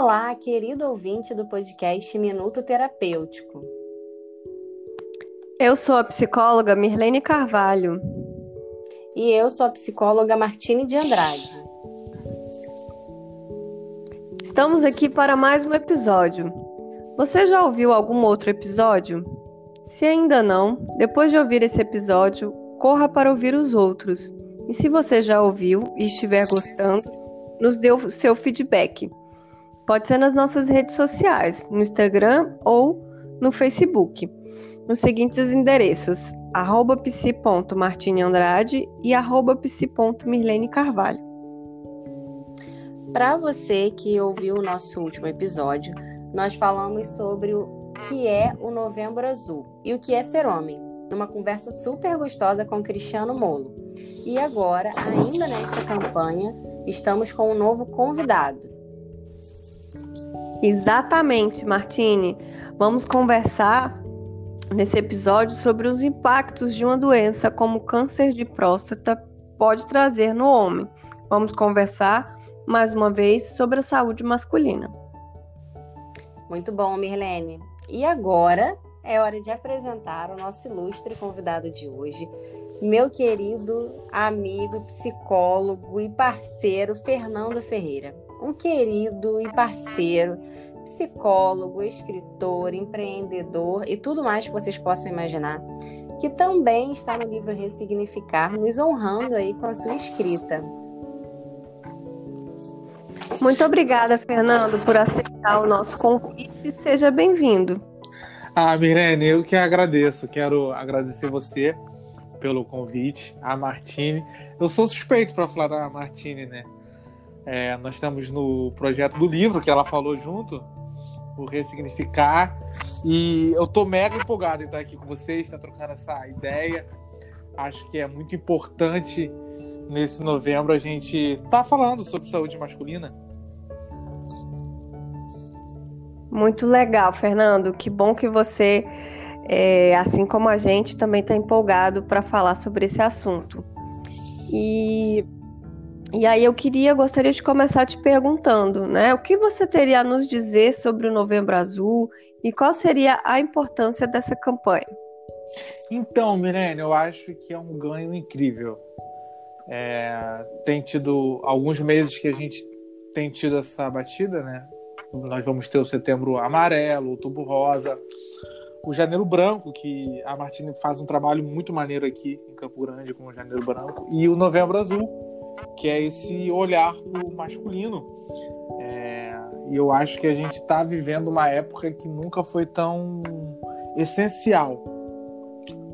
Olá, querido ouvinte do podcast Minuto Terapêutico. Eu sou a psicóloga Mirlene Carvalho. E eu sou a psicóloga Martine de Andrade. Estamos aqui para mais um episódio. Você já ouviu algum outro episódio? Se ainda não, depois de ouvir esse episódio, corra para ouvir os outros. E se você já ouviu e estiver gostando, nos dê o seu feedback. Pode ser nas nossas redes sociais, no Instagram ou no Facebook, nos seguintes endereços: arroba psi.martineandrade e arroba Carvalho. Para você que ouviu o nosso último episódio, nós falamos sobre o que é o Novembro Azul e o que é ser homem, numa conversa super gostosa com Cristiano Molo. E agora, ainda nesta campanha, estamos com um novo convidado. Exatamente, Martine. Vamos conversar nesse episódio sobre os impactos de uma doença como câncer de próstata pode trazer no homem. Vamos conversar mais uma vez sobre a saúde masculina. Muito bom, Mirlene. E agora é hora de apresentar o nosso ilustre convidado de hoje, meu querido amigo, psicólogo e parceiro Fernando Ferreira um querido e parceiro, psicólogo, escritor, empreendedor e tudo mais que vocês possam imaginar, que também está no livro Ressignificar, nos honrando aí com a sua escrita. Muito obrigada, Fernando, por aceitar o nosso convite e seja bem-vindo. Ah, Mirene, eu que agradeço. Quero agradecer você pelo convite, a Martine. Eu sou suspeito para falar da Martine, né? É, nós estamos no projeto do livro que ela falou junto, o Ressignificar. E eu tô mega empolgado em estar aqui com vocês, estar trocando essa ideia. Acho que é muito importante nesse novembro a gente estar tá falando sobre saúde masculina. Muito legal, Fernando. Que bom que você, é, assim como a gente, também está empolgado para falar sobre esse assunto. E e aí eu queria, gostaria de começar te perguntando, né? O que você teria a nos dizer sobre o Novembro Azul e qual seria a importância dessa campanha? Então, Mirene, eu acho que é um ganho incrível. É, tem tido alguns meses que a gente tem tido essa batida, né? Nós vamos ter o setembro amarelo, outubro rosa, o janeiro branco, que a Martina faz um trabalho muito maneiro aqui em Campo Grande com o janeiro branco, e o novembro azul, que é esse olhar pro masculino. É, e eu acho que a gente está vivendo uma época que nunca foi tão essencial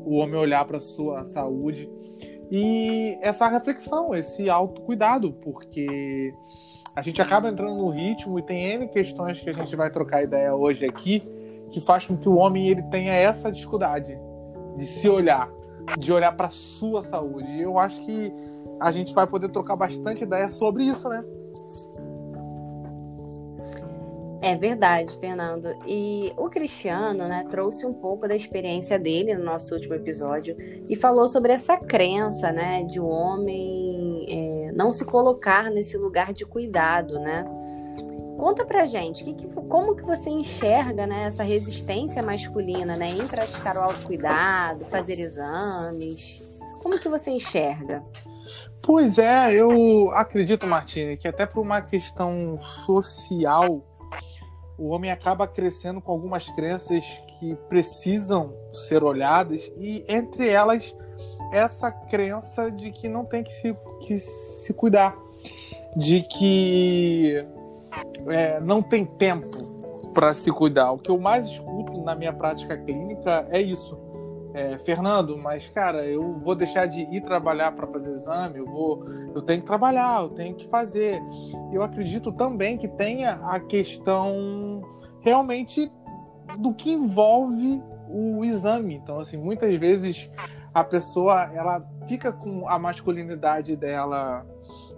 o homem olhar para sua saúde e essa reflexão, esse autocuidado, porque a gente acaba entrando no ritmo e tem N questões que a gente vai trocar ideia hoje aqui que faz com que o homem ele tenha essa dificuldade de se olhar, de olhar para sua saúde. Eu acho que a gente vai poder trocar bastante ideia sobre isso, né? É verdade, Fernando. E o Cristiano, né, trouxe um pouco da experiência dele no nosso último episódio e falou sobre essa crença, né, de o um homem é, não se colocar nesse lugar de cuidado, né? Conta pra gente, que que, como que você enxerga né, essa resistência masculina né, em praticar o autocuidado, fazer exames? Como que você enxerga? Pois é, eu acredito, Martini, que até por uma questão social, o homem acaba crescendo com algumas crenças que precisam ser olhadas, e entre elas, essa crença de que não tem que se, que se cuidar, de que é, não tem tempo para se cuidar. O que eu mais escuto na minha prática clínica é isso é, Fernando, mas cara, eu vou deixar de ir trabalhar para fazer o exame, eu vou, eu tenho que trabalhar, eu tenho que fazer. Eu acredito também que tenha a questão realmente do que envolve o exame. Então, assim, muitas vezes a pessoa ela fica com a masculinidade dela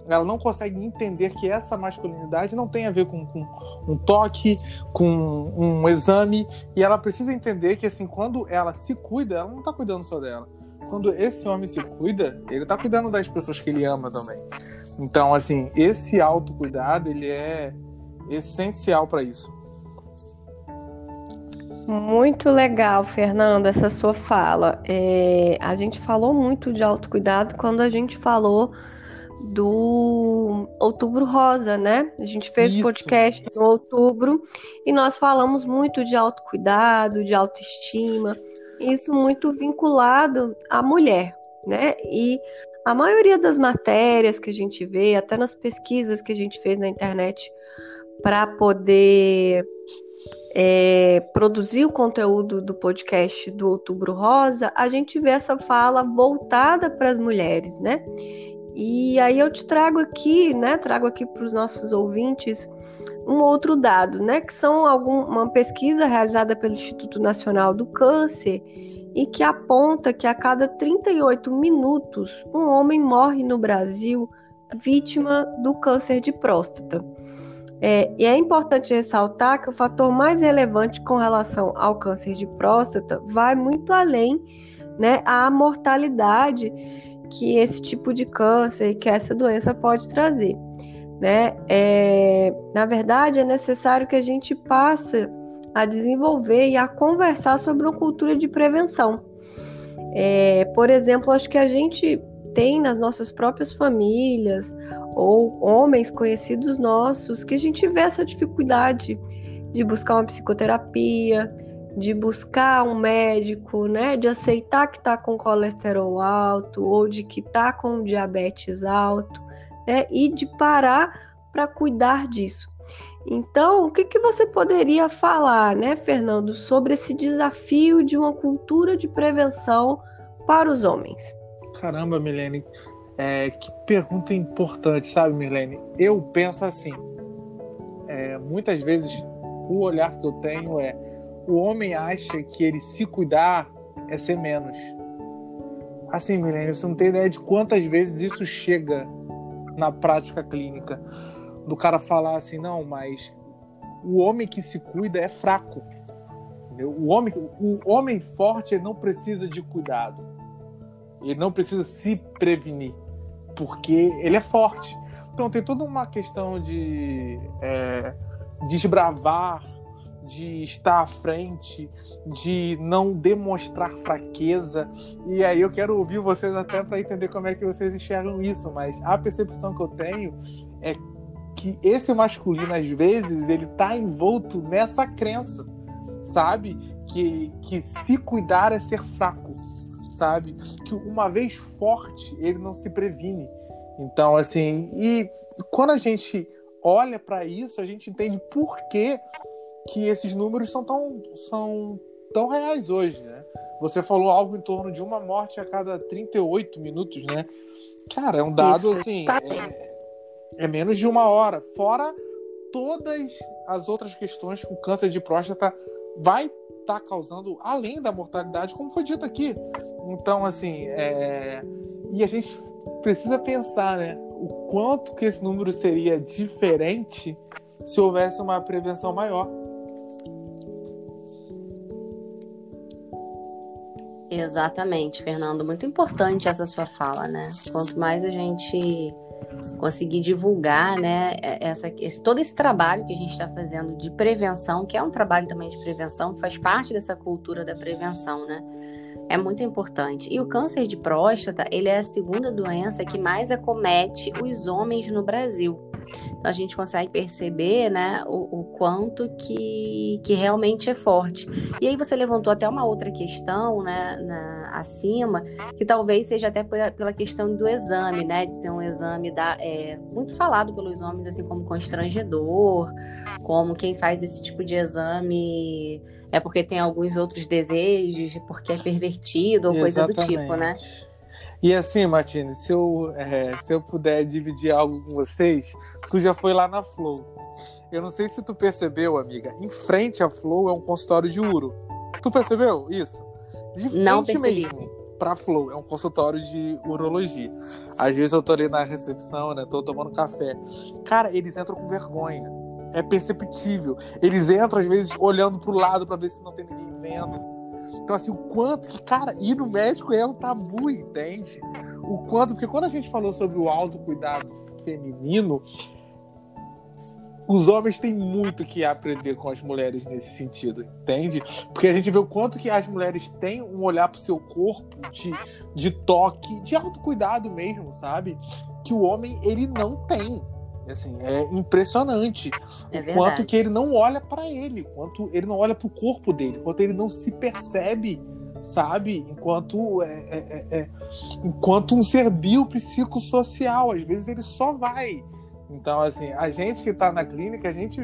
ela não consegue entender que essa masculinidade não tem a ver com, com, um toque, com um exame, e ela precisa entender que assim, quando ela se cuida, ela não está cuidando só dela. Quando esse homem se cuida, ele está cuidando das pessoas que ele ama também. Então, assim, esse autocuidado, ele é essencial para isso. Muito legal, Fernanda, essa sua fala. É, a gente falou muito de autocuidado quando a gente falou do Outubro Rosa, né? A gente fez o podcast no outubro e nós falamos muito de autocuidado, de autoestima, isso muito vinculado à mulher, né? E a maioria das matérias que a gente vê, até nas pesquisas que a gente fez na internet para poder é, produzir o conteúdo do podcast do Outubro Rosa, a gente vê essa fala voltada para as mulheres, né? E aí eu te trago aqui, né? Trago aqui para os nossos ouvintes um outro dado, né? Que são algum, uma pesquisa realizada pelo Instituto Nacional do Câncer e que aponta que a cada 38 minutos um homem morre no Brasil vítima do câncer de próstata. É, e é importante ressaltar que o fator mais relevante com relação ao câncer de próstata vai muito além né, a mortalidade que esse tipo de câncer, que essa doença pode trazer. Né? É, na verdade, é necessário que a gente passe a desenvolver e a conversar sobre uma cultura de prevenção. É, por exemplo, acho que a gente tem nas nossas próprias famílias ou homens conhecidos nossos que a gente vê essa dificuldade de buscar uma psicoterapia, de buscar um médico, né, de aceitar que está com colesterol alto ou de que está com diabetes alto, né, e de parar para cuidar disso. Então, o que, que você poderia falar, né, Fernando, sobre esse desafio de uma cultura de prevenção para os homens? Caramba, Milene, é, que pergunta importante, sabe, Milene? Eu penso assim, é, muitas vezes o olhar que eu tenho é o homem acha que ele se cuidar é ser menos. Assim, Milene, você não tem ideia de quantas vezes isso chega na prática clínica. Do cara falar assim, não, mas o homem que se cuida é fraco. Entendeu? O homem, o homem forte não precisa de cuidado. Ele não precisa se prevenir, porque ele é forte. Então tem toda uma questão de é, desbravar de estar à frente, de não demonstrar fraqueza. E aí eu quero ouvir vocês até para entender como é que vocês enxergam isso, mas a percepção que eu tenho é que esse masculino às vezes ele tá envolto nessa crença, sabe? Que que se cuidar é ser fraco, sabe? Que uma vez forte, ele não se previne. Então, assim, e quando a gente olha para isso, a gente entende por que que esses números são tão, são tão reais hoje, né? Você falou algo em torno de uma morte a cada 38 minutos, né? Cara, é um dado Isso, assim. É, é, menos de uma hora. Fora todas as outras questões que o câncer de próstata vai estar tá causando, além da mortalidade, como foi dito aqui. Então, assim, é... e a gente precisa pensar, né? O quanto que esse número seria diferente se houvesse uma prevenção maior. Exatamente, Fernando. Muito importante essa sua fala, né? Quanto mais a gente conseguir divulgar, né, essa, esse, todo esse trabalho que a gente está fazendo de prevenção, que é um trabalho também de prevenção, que faz parte dessa cultura da prevenção, né? É muito importante. E o câncer de próstata, ele é a segunda doença que mais acomete os homens no Brasil. Então a gente consegue perceber, né, o, o, quanto que, que realmente é forte. E aí você levantou até uma outra questão, né, na, acima, que talvez seja até pela, questão do exame, né, de ser um exame da, é, muito falado pelos homens, assim, como constrangedor, como quem faz esse tipo de exame é porque tem alguns outros desejos, porque é pervertido ou Exatamente. coisa do tipo, né? E assim, Martine, se eu, é, se eu puder dividir algo com vocês, tu já foi lá na Flow. Eu não sei se tu percebeu, amiga. Em frente à Flow é um consultório de uro. Tu percebeu isso? De não percebi. mesmo pra Flow, é um consultório de urologia. Às vezes eu tô ali na recepção, né? Tô tomando café. Cara, eles entram com vergonha. É perceptível. Eles entram, às vezes, olhando pro lado para ver se não tem ninguém vendo então, assim, o quanto que, cara, ir no médico é um tabu, entende? O quanto, porque quando a gente falou sobre o autocuidado feminino, os homens têm muito que aprender com as mulheres nesse sentido, entende? Porque a gente vê o quanto que as mulheres têm um olhar pro seu corpo de, de toque, de autocuidado mesmo, sabe? Que o homem, ele não tem. Assim, é impressionante É o verdade. quanto que ele não olha pra ele, quanto ele não olha pro corpo dele, quanto ele não se percebe, sabe? Enquanto é, é, é, é- enquanto um ser biopsicossocial, às vezes ele só vai. Então, assim, a gente que tá na clínica, a gente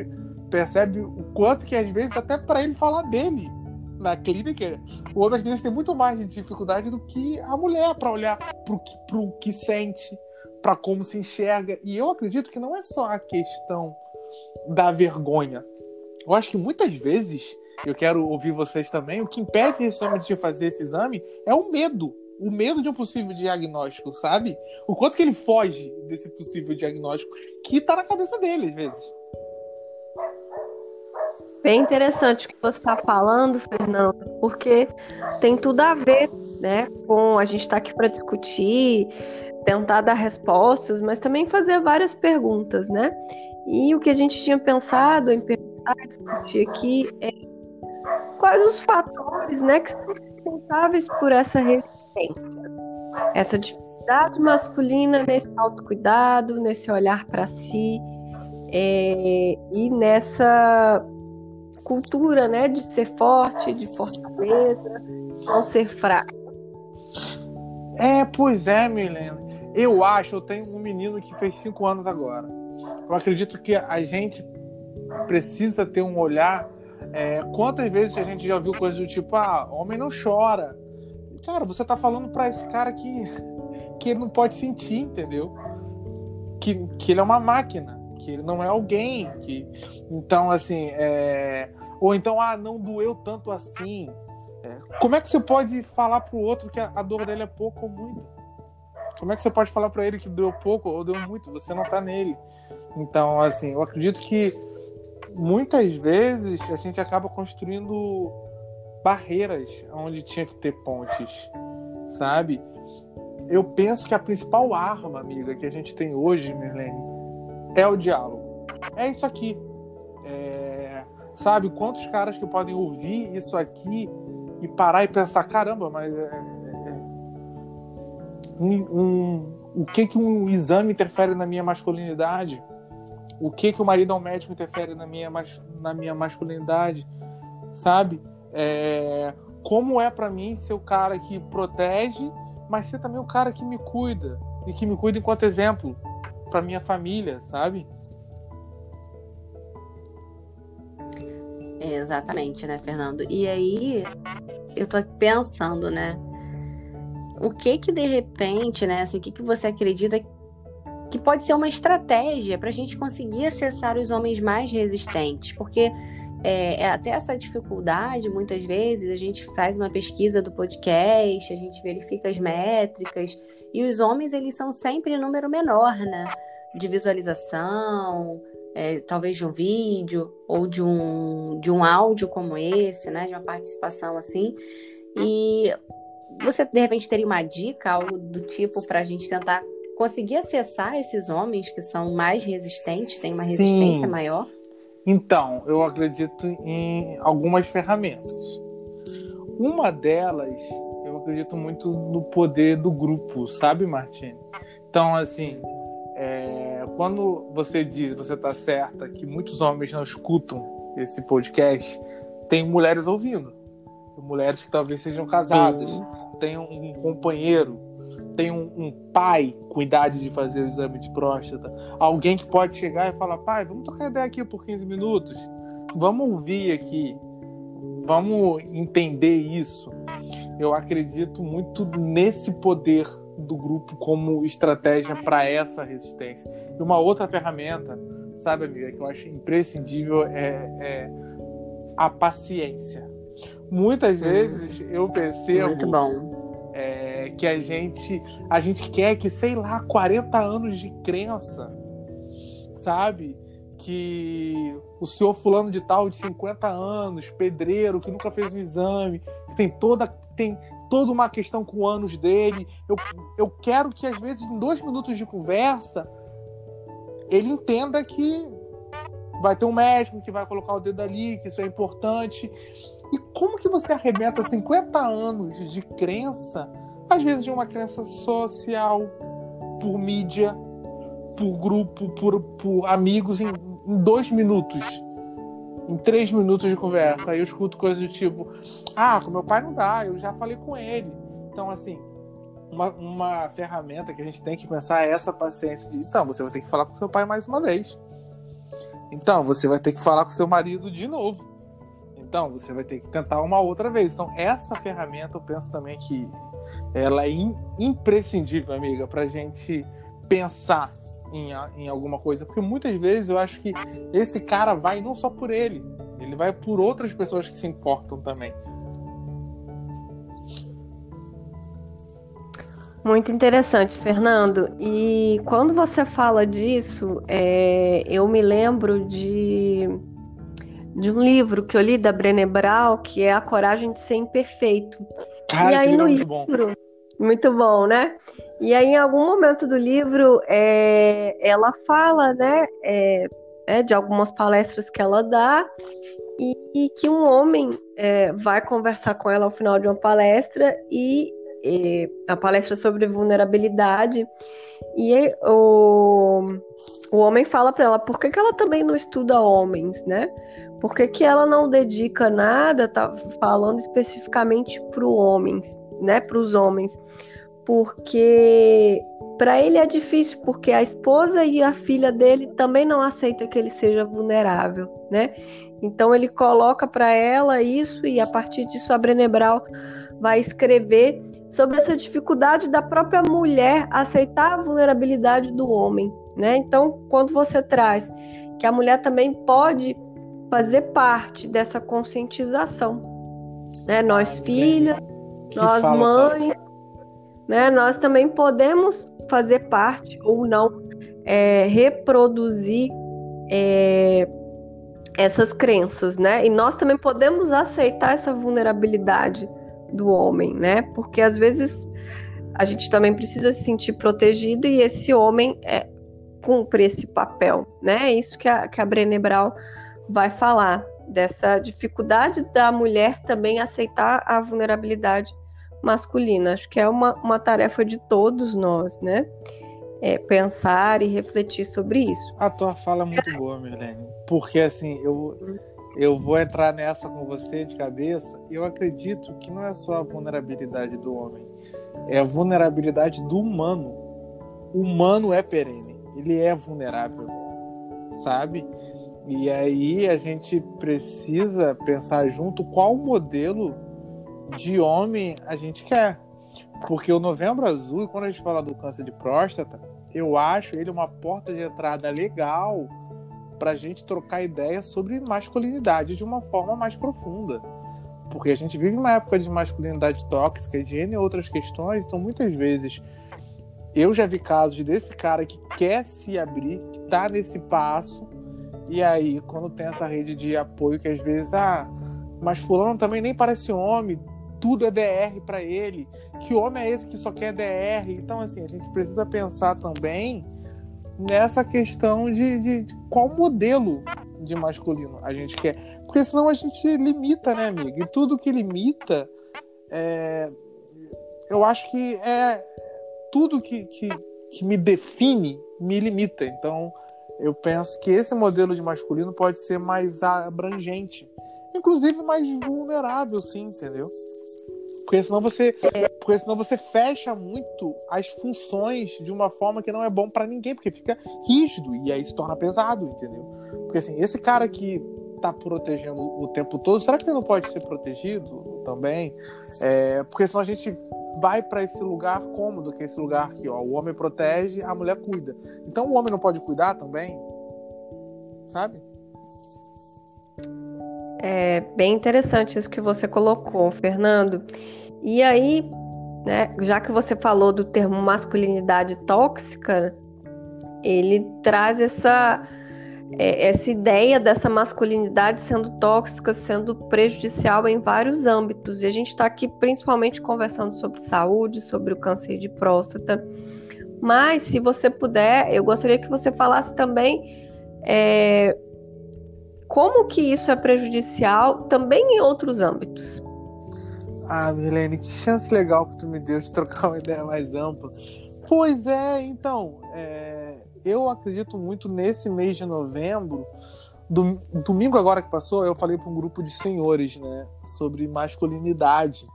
percebe o quanto que às vezes até pra ele falar dele na clínica, o homem às vezes tem muito mais de dificuldade do que a mulher pra olhar pro que, pro que sente, pra como se enxerga. E eu acredito que não é só a questão da vergonha. Eu acho que muitas vezes, eu quero ouvir vocês também, o que impede esse homem de fazer esse exame é o medo. O medo de um possível diagnóstico, sabe? O quanto que ele foge desse possível diagnóstico que tá na cabeça dele, às vezes. Bem interessante o que você está falando, Fernando, porque tem tudo a ver, né, com a gente estar aqui para discutir, tentar dar respostas, mas também fazer várias perguntas, né? E o que a gente tinha pensado em perguntar, discutir aqui é quais os fatores, né, que são responsáveis por essa resistência, essa dificuldade masculina nesse autocuidado, nesse olhar para si é, e nessa cultura, né, de ser forte, de fortaleza, não ser fraco. É, pois é, Milena. Eu acho, eu tenho um menino que fez cinco anos agora. Eu acredito que a gente precisa ter um olhar. é, quantas vezes a gente já ouviu coisas do tipo, ah, homem não chora. Cara, você tá falando pra esse cara que, que ele não pode sentir, entendeu? Que, que ele é uma máquina, que ele não é alguém. Que... Então, assim, é... ou então, ah, não doeu tanto assim. É, Como é que você pode falar pro outro que a, a dor dele é pouco ou muito? Como é que você pode falar pra ele que deu pouco ou deu muito? Você não tá nele. Então, assim, eu acredito que muitas vezes a gente acaba construindo barreiras onde tinha que ter pontes, sabe? Eu penso que a principal arma, amiga, que a gente tem hoje, Merlene, é o diálogo. É isso aqui. É, Sabe, quantos caras que podem ouvir isso aqui e parar e pensar, caramba, mas é, um- um- o que que um exame interfere na minha masculinidade? O que que o marido ao médico interfere na minha, na minha masculinidade? Sabe? É, como é pra mim ser o cara que protege, mas ser também o cara que me cuida e que me cuida enquanto exemplo pra minha família, sabe? Exatamente, né, Fernando? E aí, eu tô pensando, né? O que que de repente, né? Assim, o que que você acredita que pode ser uma estratégia para a gente conseguir acessar os homens mais resistentes? Porque é, é até essa dificuldade, muitas vezes, a gente faz uma pesquisa do podcast, a gente verifica as métricas, e os homens, eles são sempre em número menor, né? De visualização, é, talvez de um vídeo ou de um, de um áudio como esse, né? De uma participação assim. E você, de repente, teria uma dica, algo do tipo, para a gente tentar conseguir acessar esses homens que são mais resistentes, têm uma Sim. resistência maior? Então, eu acredito em algumas ferramentas. Uma delas, eu acredito muito no poder do grupo, sabe, Martine? Então, assim, é, quando você diz, você tá certa, que muitos homens não escutam esse podcast, tem mulheres ouvindo. Mulheres que talvez sejam casadas, tem um, um companheiro, tem um, um pai com idade de fazer o exame de próstata, alguém que pode chegar e falar, pai, vamos trocar ideia aqui por 15 minutos, vamos ouvir aqui, vamos entender isso. Eu acredito muito nesse poder do grupo como estratégia para essa resistência. E uma outra ferramenta, sabe, amiga, que eu acho imprescindível é, é a paciência. Muitas vezes eu percebo é, que a gente a gente quer que, sei lá, 40 anos de crença, sabe? Que o senhor fulano de tal de 50 anos, pedreiro, que nunca fez um exame, que tem toda tem toda uma questão com anos dele. Eu, eu quero que, às vezes, em dois minutos de conversa, ele entenda que vai ter um médico que vai colocar o dedo ali, que isso é importante. E como que você arrebenta 50 anos de crença, às vezes de uma crença social, por mídia, por grupo, por, por amigos, em, em dois minutos? Em três minutos de conversa. Aí eu escuto coisas do tipo: Ah, com meu pai não dá, eu já falei com ele. Então, assim, uma, uma ferramenta que a gente tem que pensar é essa paciência de, então, você vai ter que falar com seu pai mais uma vez. Então, você vai ter que falar com seu marido de novo. Então, você vai ter que tentar uma outra vez. Então, essa ferramenta eu penso também que ela é imprescindível, amiga, pra gente pensar em, em alguma coisa. Porque muitas vezes eu acho que esse cara vai não só por ele, ele vai por outras pessoas que se importam também. Muito interessante, Fernando. E quando você fala disso, é, eu me lembro de, de um livro que eu li da Brené Brown, que é A Coragem de Ser Imperfeito. Cara, e aí no livro, bom. muito bom, né? E aí em algum momento do livro, é, ela fala, né, é, é, de algumas palestras que ela dá e, e que um homem é, vai conversar com ela ao final de uma palestra e a palestra sobre vulnerabilidade e o, o homem fala para ela por que, que ela também não estuda homens, né? Por que, que ela não dedica nada, tá falando especificamente para homens, né? Para os homens, porque para ele é difícil, porque a esposa e a filha dele também não aceitam que ele seja vulnerável, né? Então ele coloca para ela isso e a partir disso a Brené vai escrever sobre essa dificuldade da própria mulher aceitar a vulnerabilidade do homem, né? Então, quando você traz que a mulher também pode fazer parte dessa conscientização, né? Nós filhas, nós fala, mães, né? Nós também podemos fazer parte ou não é, reproduzir é, essas crenças, né? E nós também podemos aceitar essa vulnerabilidade do homem, né? Porque às vezes a gente também precisa se sentir protegido e esse homem é, cumpre esse papel, né? É isso que a, que a Brené Brown vai falar, dessa dificuldade da mulher também aceitar a vulnerabilidade masculina. Acho que é uma, uma tarefa de todos nós, né? É, pensar e refletir sobre isso. A tua fala é muito boa, Milene, porque assim, eu eu vou entrar nessa com você de cabeça. Eu acredito que não é só a vulnerabilidade do homem, é a vulnerabilidade do humano. O humano é perene, ele é vulnerável, sabe? E aí a gente precisa pensar junto qual modelo de homem a gente quer. Porque o Novembro Azul, quando a gente fala do câncer de próstata, eu acho ele uma porta de entrada legal para a gente trocar ideias sobre masculinidade de uma forma mais profunda. Porque a gente vive uma época de masculinidade tóxica de N outras questões, então muitas vezes eu já vi casos desse cara que quer se abrir, que tá nesse passo, e aí quando tem essa rede de apoio que às vezes, ah, mas fulano também nem parece homem, tudo é DR para ele. Que homem é esse que só quer DR? Então assim, a gente precisa pensar também nessa questão de, de, de, qual modelo de masculino a gente quer. Porque senão a gente limita, né, amigo? E tudo que limita, é... eu acho que é tudo que, que, que me define me limita. Então, eu penso que esse modelo de masculino pode ser mais abrangente, inclusive mais vulnerável, sim, entendeu? Porque senão você, porque senão você fecha muito as funções de uma forma que não é bom para ninguém, porque fica rígido e aí se torna pesado, entendeu? Porque assim, esse cara que tá protegendo o tempo todo, será que ele não pode ser protegido também? É, porque senão a gente vai para esse lugar cômodo, que é esse lugar que ó, o homem protege, a mulher cuida. Então o homem não pode cuidar também, sabe? É bem interessante isso que você colocou, Fernando. E aí, né, já que você falou do termo masculinidade tóxica, ele traz essa é, essa ideia dessa masculinidade sendo tóxica, sendo prejudicial em vários âmbitos. E a gente está aqui principalmente conversando sobre saúde, sobre o câncer de próstata. Mas, se você puder, eu gostaria que você falasse também é, como que isso é prejudicial também em outros âmbitos. Ah, Milene, que chance legal que tu me deu de trocar uma ideia mais ampla. Pois é, então, é, eu acredito muito nesse mês de novembro. Do, domingo agora que passou, eu falei para um grupo de senhores, né, sobre masculinidade.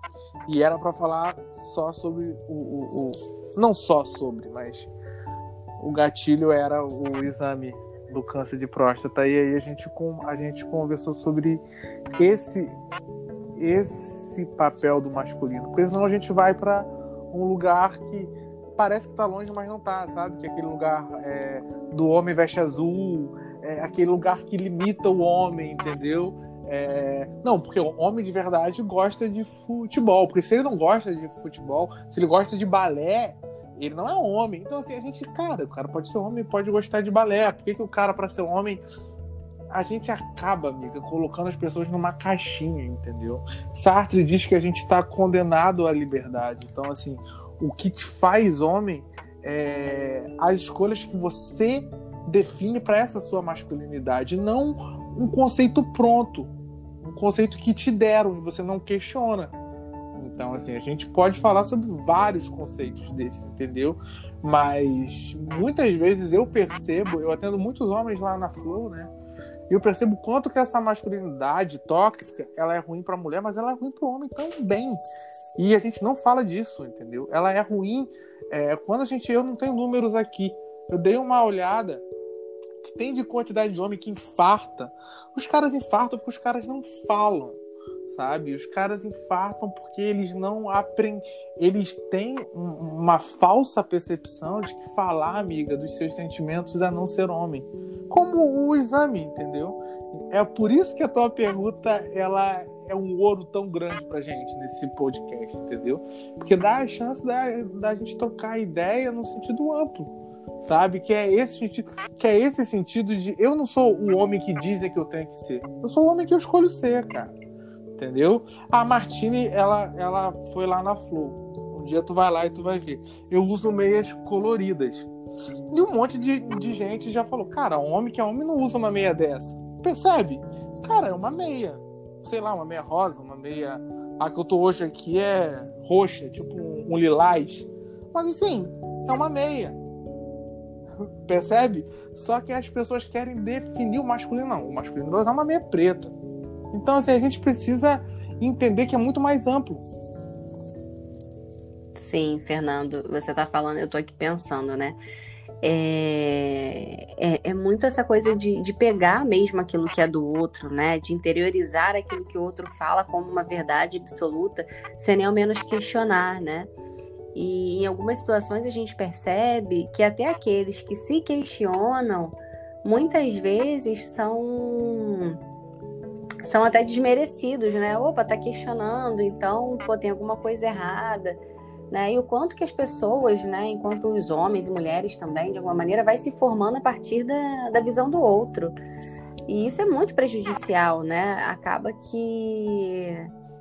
E era para falar só sobre o, o, o, Não só sobre, mas o gatilho era o exame do câncer de próstata. E aí a gente, a gente conversou sobre esse, esse papel do masculino. Porque senão a gente vai para um lugar que parece que tá longe, mas não tá, sabe? Que aquele lugar é, do homem veste azul, é aquele lugar que limita o homem, entendeu? É... Não, porque o homem de verdade gosta de futebol. Porque se ele não gosta de futebol, se ele gosta de balé, ele não é homem. Então, assim, a gente, cara, o cara pode ser homem pode gostar de balé. Por que, que o cara, para ser homem, a gente acaba, amiga, colocando as pessoas numa caixinha, entendeu? Sartre diz que a gente está condenado à liberdade. Então, assim, o que te faz homem é as escolhas que você define para essa sua masculinidade, não um conceito pronto, um conceito que te deram e você não questiona. Então, assim, a gente pode falar sobre vários conceitos desses, entendeu? Mas muitas vezes eu percebo, eu atendo muitos homens lá na Flow, né? E eu percebo quanto que essa masculinidade tóxica, ela é ruim para a mulher, mas ela é ruim para o homem também. E a gente não fala disso, entendeu? Ela é ruim é, quando a gente, eu não tenho números aqui. Eu dei uma olhada que tem de quantidade de homem que infarta. Os caras infartam porque os caras não falam sabe? Os caras infartam porque eles não aprendem. Eles têm uma falsa percepção de que falar, amiga, dos seus sentimentos é não ser homem. Como o exame, entendeu? É por isso que a tua pergunta ela é um ouro tão grande pra gente nesse podcast, entendeu? Porque dá a chance da, da gente trocar ideia no sentido amplo sabe? Que é esse sentido, que é esse sentido de eu não sou o homem que dizem que eu tenho que ser. Eu sou o homem que eu escolho ser, cara entendeu? A Martini, ela, ela foi lá na Flow. Um dia tu vai lá e tu vai ver. Eu uso meias coloridas. E um monte de, de gente já falou, cara, homem que é homem não usa uma meia dessa. Percebe? Cara, é uma meia. Sei lá, uma meia rosa, uma meia. A que eu tô hoje aqui é roxa, tipo um, um lilás. Mas assim, é uma meia. Percebe? Só que as pessoas querem definir o masculino. Não, o masculino vai usar uma meia preta. Então, assim, a gente precisa entender que é muito mais amplo. Sim, Fernando, você está falando, eu estou aqui pensando, né? É, é, é, muito essa coisa de, de pegar mesmo aquilo que é do outro, né? De interiorizar aquilo que o outro fala como uma verdade absoluta, sem nem ao menos questionar, né? E em algumas situações a gente percebe que até aqueles que se questionam, muitas vezes são são até desmerecidos, né? Opa, tá questionando, então, pô, tem alguma coisa errada, né? E o quanto que as pessoas, né, enquanto os homens e mulheres também, de alguma maneira, vai se formando a partir da, da visão do outro. E isso é muito prejudicial, né? Acaba que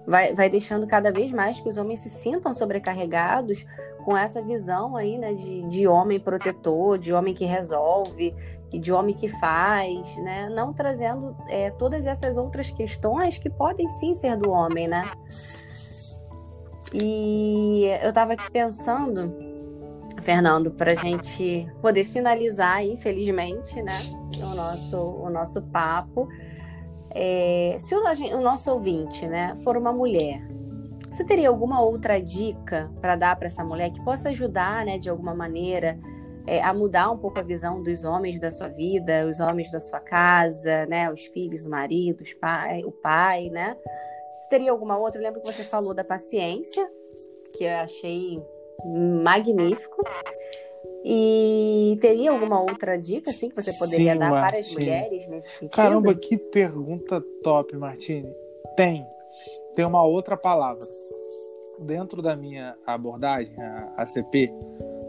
vai, vai deixando cada vez mais que os homens se sintam sobrecarregados com essa visão aí, né, de, de homem protetor, de homem que resolve, de homem que faz, né? Não trazendo é, todas essas outras questões que podem sim ser do homem, né? E eu estava aqui pensando, Fernando, para a gente poder finalizar, infelizmente, né, o nosso, o nosso papo. É, se o, o nosso ouvinte, né, for uma mulher, você teria alguma outra dica para dar para essa mulher que possa ajudar, né, de alguma maneira, é, a mudar um pouco a visão dos homens da sua vida, os homens da sua casa, né, os filhos, o marido, os pai, o pai, né? Você teria alguma outra? Eu lembro que você falou da paciência, que eu achei magnífico. E teria alguma outra dica assim que você poderia Sim, dar Martini. para as mulheres nesse sentido? Caramba, que pergunta top, Martini. Tem tem uma outra palavra. Dentro da minha abordagem, a ACP,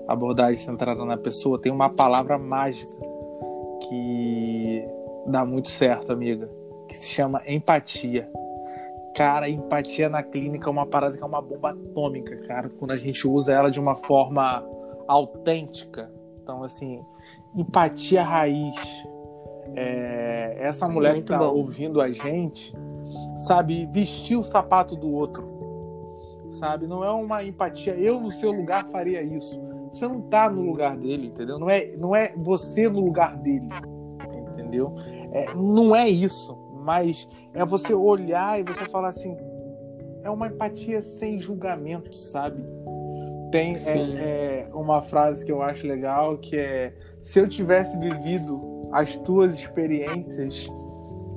abordagem centrada na pessoa, tem uma palavra mágica que dá muito certo, amiga, que se chama empatia. Cara, empatia na clínica é uma parada que é uma bomba atômica, cara, quando a gente usa ela de uma forma autêntica. Então, assim, empatia raiz é, essa mulher Muito que tá bom. ouvindo a gente, sabe, vestir o sapato do outro. Sabe? Não é uma empatia. Eu, no seu lugar, faria isso. Você não tá no lugar dele, entendeu? Não é, não é você no lugar dele, entendeu? É, não é isso. Mas é você olhar e você falar assim. É uma empatia sem julgamento, sabe? Tem é, é, uma frase que eu acho legal que é se eu tivesse vivido as tuas experiências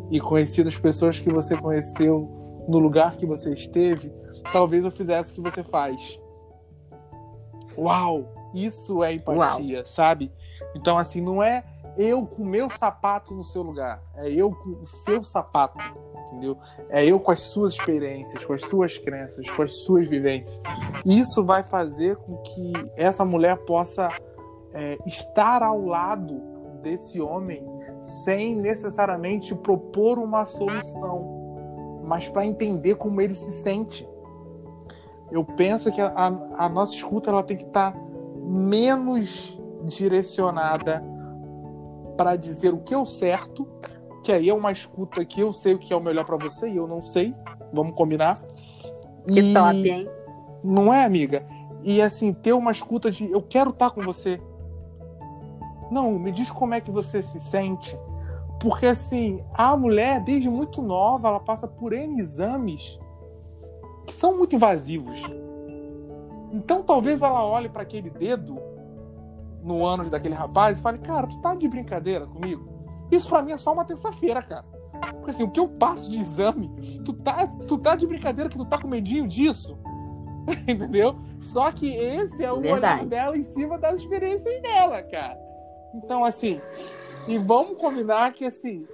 e conhecido as pessoas que você conheceu no lugar que você esteve, talvez eu fizesse o que você faz. Uau! Isso é empatia, Uau. sabe? Então, assim, não é eu com o meu sapato no seu lugar, é eu com o seu sapato, entendeu? É eu com as suas experiências, com as suas crenças, com as suas vivências. Isso vai fazer com que essa mulher possa é, estar ao lado desse homem sem necessariamente propor uma solução, mas para entender como ele se sente. Eu penso que a, a, nossa escuta ela tem que estar tá menos direcionada para dizer o que é o certo, que aí é uma escuta que eu sei o que é o melhor para você e eu não sei. Vamos combinar. Que e... top, hein? Não é, amiga? E assim, ter uma escuta de eu quero estar tá com você. Não, me diz como é que você se sente. Porque assim, a mulher, desde muito nova, ela passa por N exames que são muito invasivos. Então talvez ela olhe para aquele dedo no ânus daquele rapaz e fale, cara, tu tá de brincadeira comigo? Isso para mim é só uma terça-feira, cara. Porque assim, o que eu passo de exame, tu tá, tu tá de brincadeira que tu tá com medinho disso? Entendeu? Só que esse é o Verdade. olhar dela em cima das experiências dela, cara. Então, assim, e vamos combinar que, assim,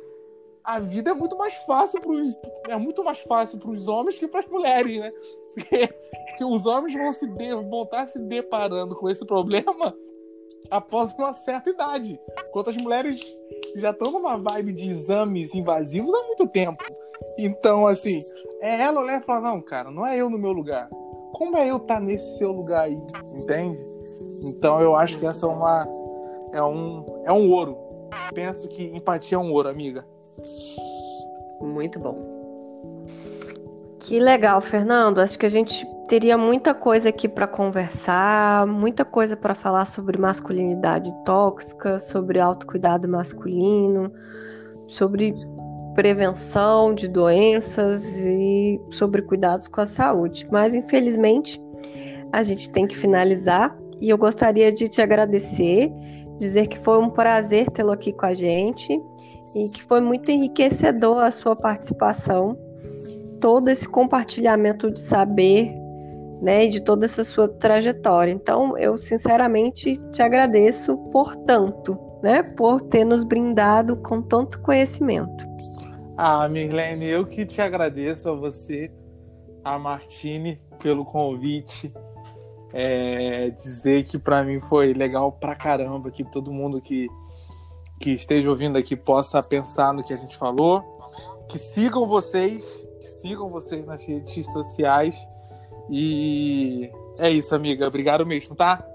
a vida é muito mais fácil para é muito mais fácil para os homens que para as mulheres, né? Porque, porque, os homens vão se de, vão estar se deparando com esse problema após uma certa idade, enquanto as mulheres já estão numa vibe de exames invasivos há muito tempo. Então, assim, é ela olhar e falar, não, cara, não é eu no meu lugar. Como é eu estar tá nesse seu lugar aí, entende? Então eu acho que essa é uma é um, é um ouro. Penso que empatia é um ouro, amiga. Muito bom. Que legal, Fernando. Acho que a gente teria muita coisa aqui para conversar, muita coisa para falar sobre masculinidade tóxica, sobre autocuidado masculino, sobre prevenção de doenças e sobre cuidados com a saúde. Mas infelizmente a gente tem que finalizar e eu gostaria de te agradecer dizer que foi um prazer tê-lo aqui com a gente e que foi muito enriquecedor a sua participação, todo esse compartilhamento de saber, né, de toda essa sua trajetória. Então, eu sinceramente te agradeço por tanto, né, por ter nos brindado com tanto conhecimento. Ah, Mirlene, eu que te agradeço a você, a Martine, pelo convite é, dizer que para mim foi legal pra caramba, que todo mundo que, que esteja ouvindo aqui possa pensar no que a gente falou, que sigam vocês, que sigam vocês nas redes sociais. E é isso, amiga. Obrigado mesmo, tá?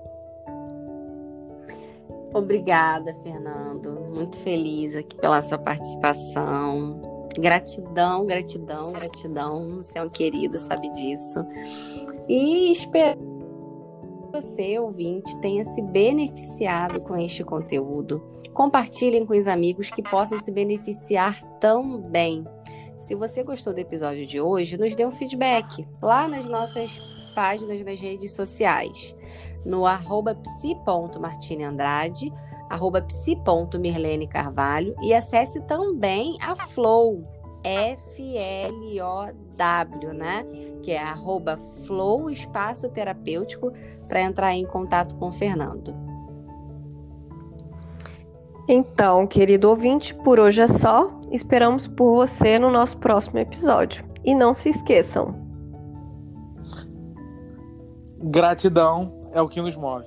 Obrigada, Fernando. Muito feliz aqui pela sua participação. Gratidão, gratidão, gratidão. Você é um querido, sabe disso. E espero você, ouvinte, tenha se beneficiado com este conteúdo. Compartilhem com os amigos que possam se beneficiar também. Se você gostou do episódio de hoje, nos dê um feedback lá nas nossas páginas nas redes sociais. No arroba psi.martineandrade, arroba psi.mirlene Carvalho e acesse também a Flow, F-L-O-W, né? Que é arroba Flow Espaço Terapêutico para entrar em contato com o Fernando. Então, querido ouvinte, por hoje é só. Esperamos por você no nosso próximo episódio. E não se esqueçam. Gratidão é o que nos move.